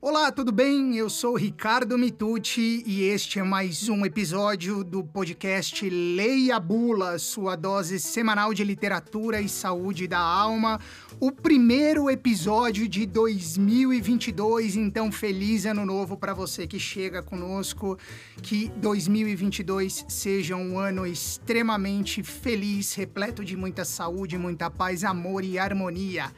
Olá, tudo bem? Eu sou Ricardo Mitucci e este é mais um episódio do podcast Leia Bula, sua dose semanal de literatura e saúde da alma. O primeiro episódio de 2022, então feliz ano novo para você que chega conosco. Que 2022 seja um ano extremamente feliz, repleto de muita saúde, muita paz, amor e harmonia.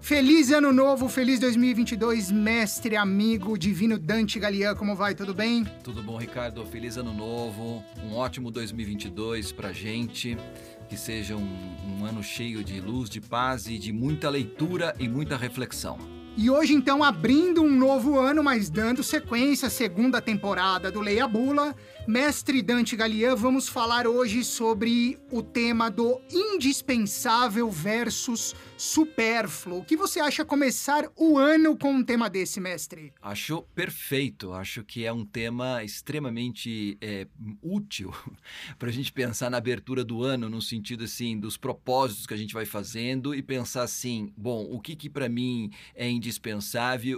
Feliz ano novo, feliz 2022, mestre, amigo, divino Dante Galian, como vai? Tudo bem? Tudo bom, Ricardo? Feliz ano novo, um ótimo 2022 pra gente. Que seja um, um ano cheio de luz, de paz e de muita leitura e muita reflexão. E hoje, então, abrindo um novo ano, mas dando sequência à segunda temporada do Leia Bula, mestre Dante Galian, vamos falar hoje sobre o tema do indispensável versus supérfluo. O que você acha começar o ano com um tema desse, mestre? Acho perfeito. Acho que é um tema extremamente é, útil para a gente pensar na abertura do ano, no sentido assim dos propósitos que a gente vai fazendo e pensar assim, bom, o que que para mim é indispensável,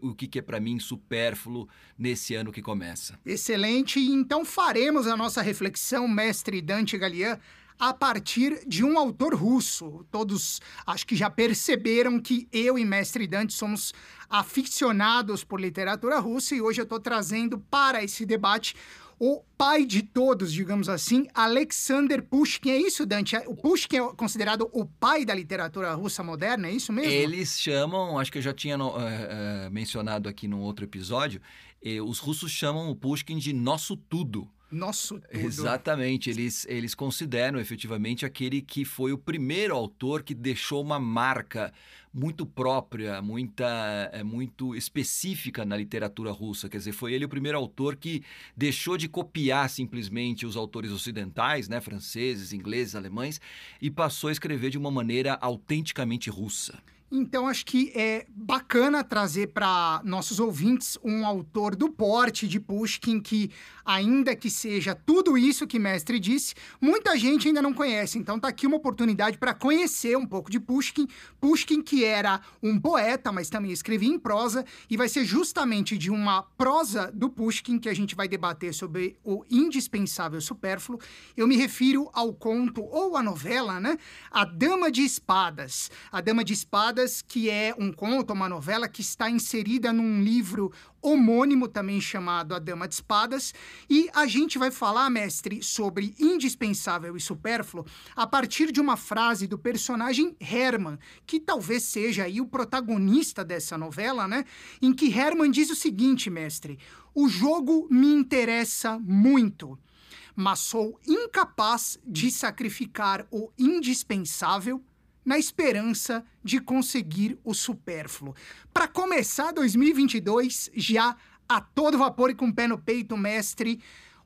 o que que é para mim supérfluo nesse ano que começa. Excelente. Então faremos a nossa reflexão, mestre Dante Galian a partir de um autor russo. Todos acho que já perceberam que eu e Mestre Dante somos aficionados por literatura russa e hoje eu estou trazendo para esse debate o pai de todos, digamos assim, Alexander Pushkin. É isso, Dante? O Pushkin é considerado o pai da literatura russa moderna, é isso mesmo? Eles chamam, acho que eu já tinha uh, uh, mencionado aqui num outro episódio, eh, os russos chamam o Pushkin de nosso tudo nosso tudo. Exatamente, eles, eles consideram efetivamente aquele que foi o primeiro autor que deixou uma marca muito própria, muita, é, muito específica na literatura russa. Quer dizer, foi ele o primeiro autor que deixou de copiar simplesmente os autores ocidentais, né, franceses, ingleses, alemães, e passou a escrever de uma maneira autenticamente russa. Então, acho que é bacana trazer para nossos ouvintes um autor do porte de Pushkin que, ainda que seja tudo isso que mestre disse, muita gente ainda não conhece. Então, tá aqui uma oportunidade para conhecer um pouco de Pushkin. Pushkin, que era um poeta, mas também escrevia em prosa, e vai ser justamente de uma prosa do Pushkin que a gente vai debater sobre o indispensável supérfluo. Eu me refiro ao conto ou à novela, né? A Dama de Espadas. A Dama de Espadas que é um conto, uma novela que está inserida num livro homônimo também chamado A Dama de Espadas, e a gente vai falar, mestre, sobre indispensável e supérfluo a partir de uma frase do personagem Herman, que talvez seja aí o protagonista dessa novela, né? Em que Herman diz o seguinte, mestre: "O jogo me interessa muito, mas sou incapaz de sacrificar o indispensável na esperança de conseguir o supérfluo. Para começar 2022 já a todo vapor e com o pé no peito, mestre,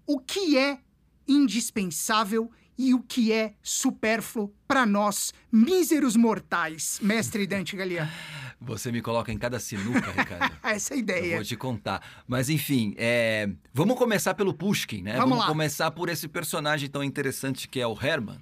o que é indispensável e o que é supérfluo para nós, míseros mortais, mestre Dante Galeano? Você me coloca em cada sinuca, Ricardo. Essa é a ideia. Eu vou te contar. Mas, enfim, é... vamos começar pelo Pushkin, né? Vamos, vamos começar por esse personagem tão interessante que é o Herman.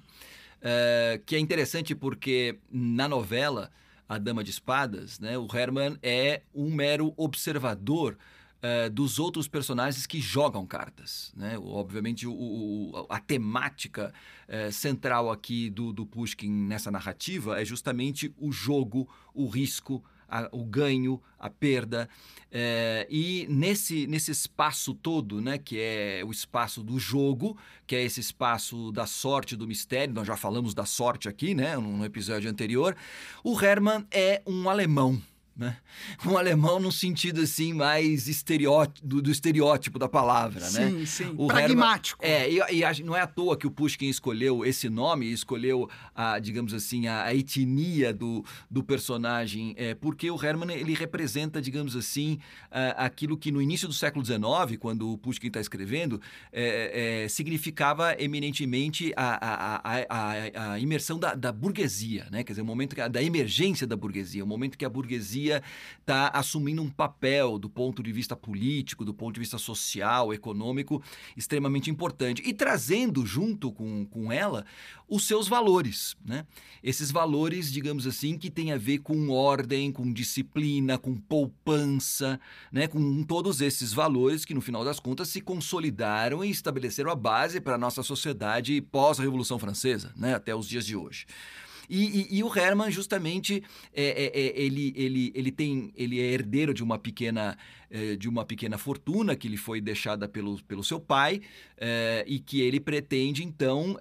Uh, que é interessante porque na novela A Dama de Espadas, né, o Herman é um mero observador uh, dos outros personagens que jogam cartas. Né? Obviamente, o, o, a temática uh, central aqui do, do Pushkin nessa narrativa é justamente o jogo, o risco, a, o ganho, a perda. É, e nesse, nesse espaço todo, né, que é o espaço do jogo, que é esse espaço da sorte, do mistério, nós já falamos da sorte aqui, né, no episódio anterior, o Hermann é um alemão. Né? Um alemão no sentido assim mais estereótipo, do, do estereótipo da palavra, sim, né? Sim. Pragmático. Hermann, é, e, e, não é à toa que o Pushkin escolheu esse nome, escolheu a, digamos assim, a, a etnia do, do personagem, é, porque o Hermann ele representa, digamos assim, a, aquilo que no início do século XIX, quando o Pushkin está escrevendo, é, é, significava eminentemente a, a, a, imersão da, da burguesia, né? Quer dizer, o momento que, da emergência da burguesia, o momento que a burguesia burguesia está assumindo um papel do ponto de vista político, do ponto de vista social, econômico, extremamente importante. E trazendo junto com, com ela os seus valores, né? Esses valores, digamos assim, que têm a ver com ordem, com disciplina, com poupança, né? Com todos esses valores que, no final das contas, se consolidaram e estabeleceram a base para a nossa sociedade pós-Revolução Francesa, né? Até os dias de hoje. E, e, e, o Herman, justamente, é, é, é, ele, ele, ele, tem, ele é herdeiro de uma pequena eh, de uma pequena fortuna que lhe foi deixada pelo, pelo seu pai eh, e que ele pretende, então,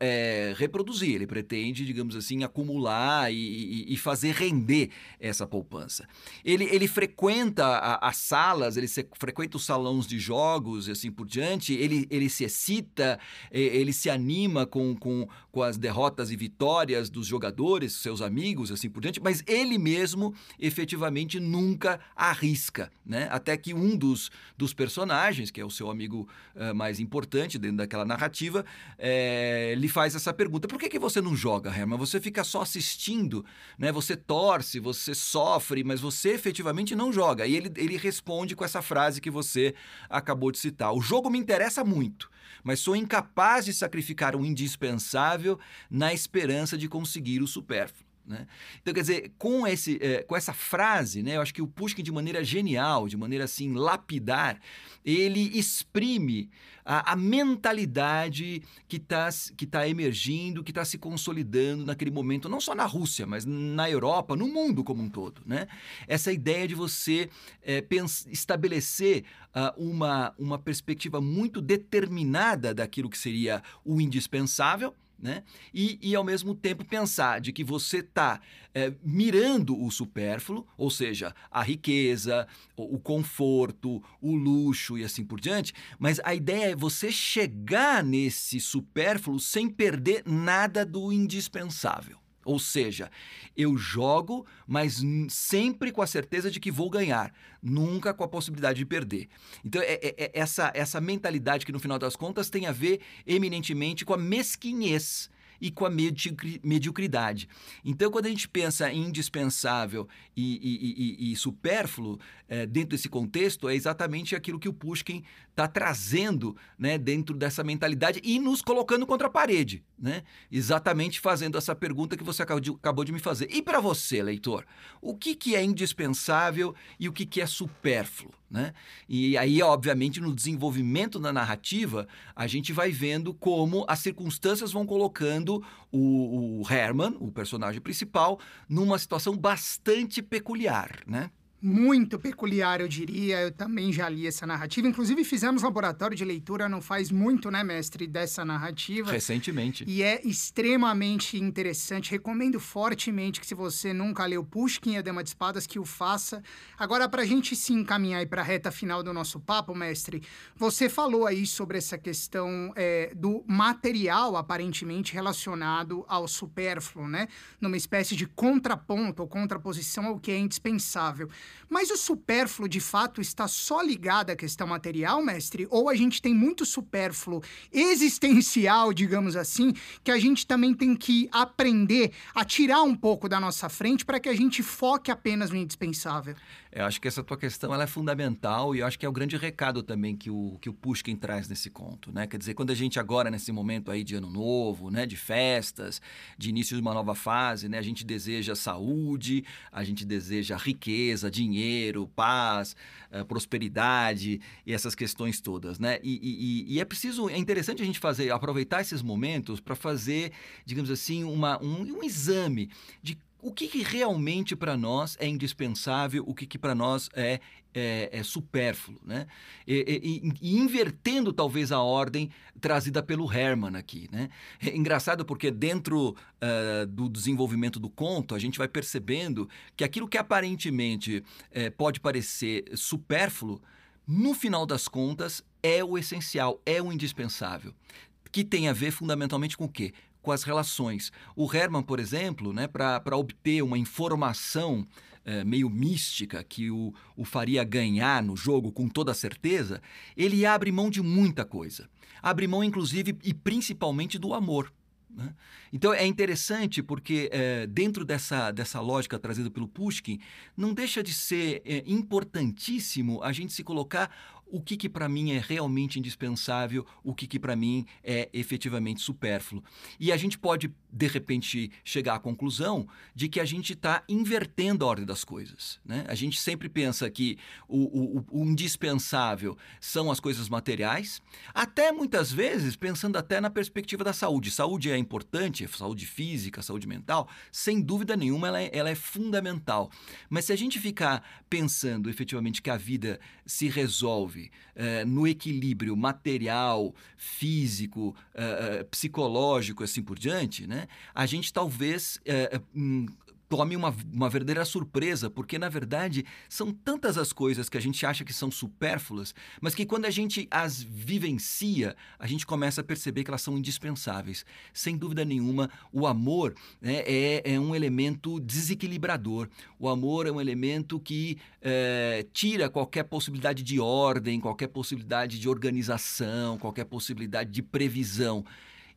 reproduzir. Ele pretende, digamos assim, acumular e, e, fazer render essa poupança. Ele, ele frequenta as salas, ele se, frequenta os salões de jogos e assim por diante, ele, ele se excita, ele se anima com, com, com as derrotas e vitórias dos jogadores, seus amigos, assim por diante, mas ele mesmo efetivamente nunca arrisca, né? Até que um dos, dos personagens, que é o seu amigo uh, mais importante dentro daquela narrativa, é, lhe faz essa pergunta: por que, que você não joga, Herman? Você fica só assistindo, né? Você torce, você sofre, mas você efetivamente não joga. E ele, ele responde com essa frase que você acabou de citar: o jogo me interessa muito mas sou incapaz de sacrificar o indispensável na esperança de conseguir o supérfluo. Né? Então, quer dizer, com, esse, é, com essa frase, né, eu acho que o Pushkin, de maneira genial, de maneira assim lapidar, ele exprime a, a mentalidade que está que tá emergindo, que está se consolidando naquele momento, não só na Rússia, mas na Europa, no mundo como um todo. Né? Essa ideia de você é, estabelecer uh, uma, uma perspectiva muito determinada daquilo que seria o indispensável né? E, e ao mesmo tempo pensar de que você está é, mirando o supérfluo, ou seja, a riqueza, o, o conforto, o luxo e assim por diante, mas a ideia é você chegar nesse supérfluo sem perder nada do indispensável. Ou seja, eu jogo, mas sempre com a certeza de que vou ganhar, nunca com a possibilidade de perder. Então, é, é, é essa, essa mentalidade que, no final das contas, tem a ver eminentemente com a mesquinhez e com a mediocridade. Então, quando a gente pensa em indispensável e, e, e, e supérfluo, é, dentro desse contexto, é exatamente aquilo que o Pushkin está trazendo né, dentro dessa mentalidade e nos colocando contra a parede. Né? Exatamente fazendo essa pergunta que você acabou de me fazer. E para você, leitor, o que, que é indispensável e o que, que é supérfluo? Né? E aí, obviamente, no desenvolvimento da narrativa, a gente vai vendo como as circunstâncias vão colocando o, o Herman, o personagem principal, numa situação bastante peculiar. Né? Muito peculiar, eu diria. Eu também já li essa narrativa. Inclusive, fizemos laboratório de leitura não faz muito, né, mestre, dessa narrativa. Recentemente. E é extremamente interessante. Recomendo fortemente que, se você nunca leu Pushkin e a Dama de Espadas, que o faça. Agora, para a gente se encaminhar para a reta final do nosso papo, mestre, você falou aí sobre essa questão é, do material aparentemente relacionado ao supérfluo, né? Numa espécie de contraponto ou contraposição ao que é indispensável. Mas o supérfluo, de fato, está só ligado à questão material, mestre? Ou a gente tem muito supérfluo existencial, digamos assim, que a gente também tem que aprender a tirar um pouco da nossa frente para que a gente foque apenas no indispensável? Eu acho que essa tua questão ela é fundamental e eu acho que é o grande recado também que o, que o Pushkin traz nesse conto, né? Quer dizer, quando a gente agora, nesse momento aí de ano novo, né? De festas, de início de uma nova fase, né? A gente deseja saúde, a gente deseja riqueza, dinheiro, paz, uh, prosperidade e essas questões todas, né? E, e, e, é preciso, é interessante a gente fazer, aproveitar esses momentos para fazer, digamos assim, uma, um, um exame de o que, que realmente para nós é indispensável, o que, que para nós é, é, é, supérfluo, né? E, e, e, invertendo talvez a ordem trazida pelo Herman aqui, né? É engraçado porque dentro uh, do desenvolvimento do conto a gente vai percebendo que aquilo que aparentemente uh, pode parecer supérfluo, no final das contas é o essencial, é o indispensável, que tem a ver fundamentalmente com o quê? Com as relações. O Herman, por exemplo, né, para obter uma informação é, meio mística que o, o faria ganhar no jogo com toda certeza, ele abre mão de muita coisa. Abre mão, inclusive, e principalmente do amor. Né? Então é interessante porque é, dentro dessa, dessa lógica trazida pelo Pushkin, não deixa de ser é, importantíssimo a gente se colocar o que, que para mim é realmente indispensável, o que, que para mim é efetivamente supérfluo. E a gente pode, de repente, chegar à conclusão de que a gente está invertendo a ordem das coisas. Né? A gente sempre pensa que o, o, o, indispensável são as coisas materiais, até muitas vezes pensando até na perspectiva da saúde. Saúde é importante, saúde física, saúde mental, sem dúvida nenhuma ela é, ela é fundamental. Mas se a gente ficar pensando efetivamente que a vida se resolve eh, no equilíbrio material, físico, eh, psicológico, assim por diante, né? a gente talvez hum, tome uma, uma verdadeira surpresa, porque na verdade são tantas as coisas que a gente acha que são supérfluas, mas que quando a gente as vivencia, a gente começa a perceber que elas são indispensáveis. Sem dúvida nenhuma, o amor né, é, é, um elemento desequilibrador. O amor é um elemento que é, tira qualquer possibilidade de ordem, qualquer possibilidade de organização, qualquer possibilidade de previsão.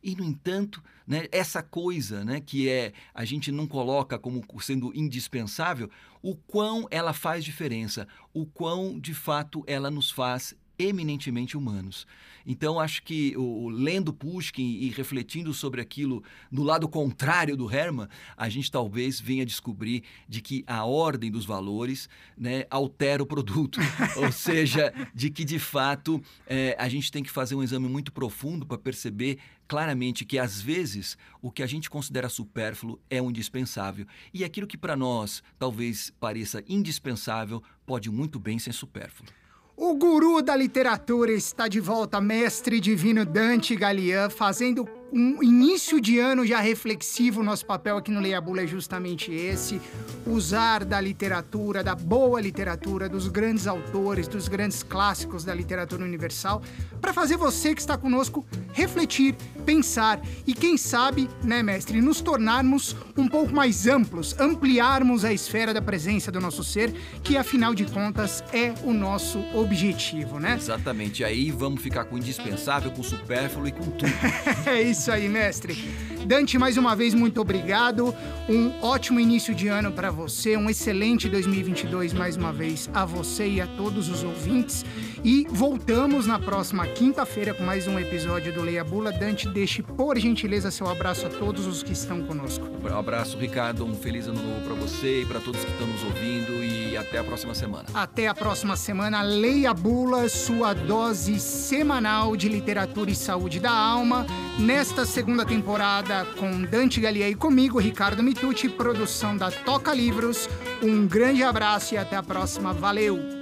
E, no entanto, né, essa coisa né, que é a gente não coloca como sendo indispensável, o quão ela faz diferença, o quão de fato ela nos faz eminentemente humanos. Então, acho que o, lendo Pushkin e refletindo sobre aquilo do lado contrário do Herman, a gente talvez venha descobrir de que a ordem dos valores né, altera o produto. Ou seja, de que de fato é, a gente tem que fazer um exame muito profundo para perceber claramente que às vezes o que a gente considera supérfluo é um indispensável e aquilo que para nós talvez pareça indispensável pode muito bem ser supérfluo. O guru da literatura está de volta, mestre divino Dante Galian, fazendo um início de ano já reflexivo. Nosso papel aqui no Leia Bula é justamente esse: usar da literatura, da boa literatura, dos grandes autores, dos grandes clássicos da literatura universal, para fazer você que está conosco refletir, pensar e, quem sabe, né, mestre, nos tornarmos um pouco mais amplos, ampliarmos a esfera da presença do nosso ser, que afinal de contas é o nosso objetivo, né? Exatamente. Aí vamos ficar com o indispensável, com o supérfluo e com tudo. é isso isso aí, mestre. Dante, mais uma vez, muito obrigado. Um ótimo início de ano para você, um excelente 2022 mais uma vez a você e a todos os ouvintes. E voltamos na próxima quinta-feira com mais um episódio do Leia Bula. Dante, deixe por gentileza seu abraço a todos os que estão conosco. Um abraço, Ricardo. Um feliz ano novo para você e para todos que estão nos ouvindo. E até a próxima semana. Até a próxima semana. Leia Bula, sua dose semanal de literatura e saúde da alma. Nesta segunda temporada, com Dante Gallier e comigo, Ricardo Mitucci, produção da Toca Livros. Um grande abraço e até a próxima. Valeu!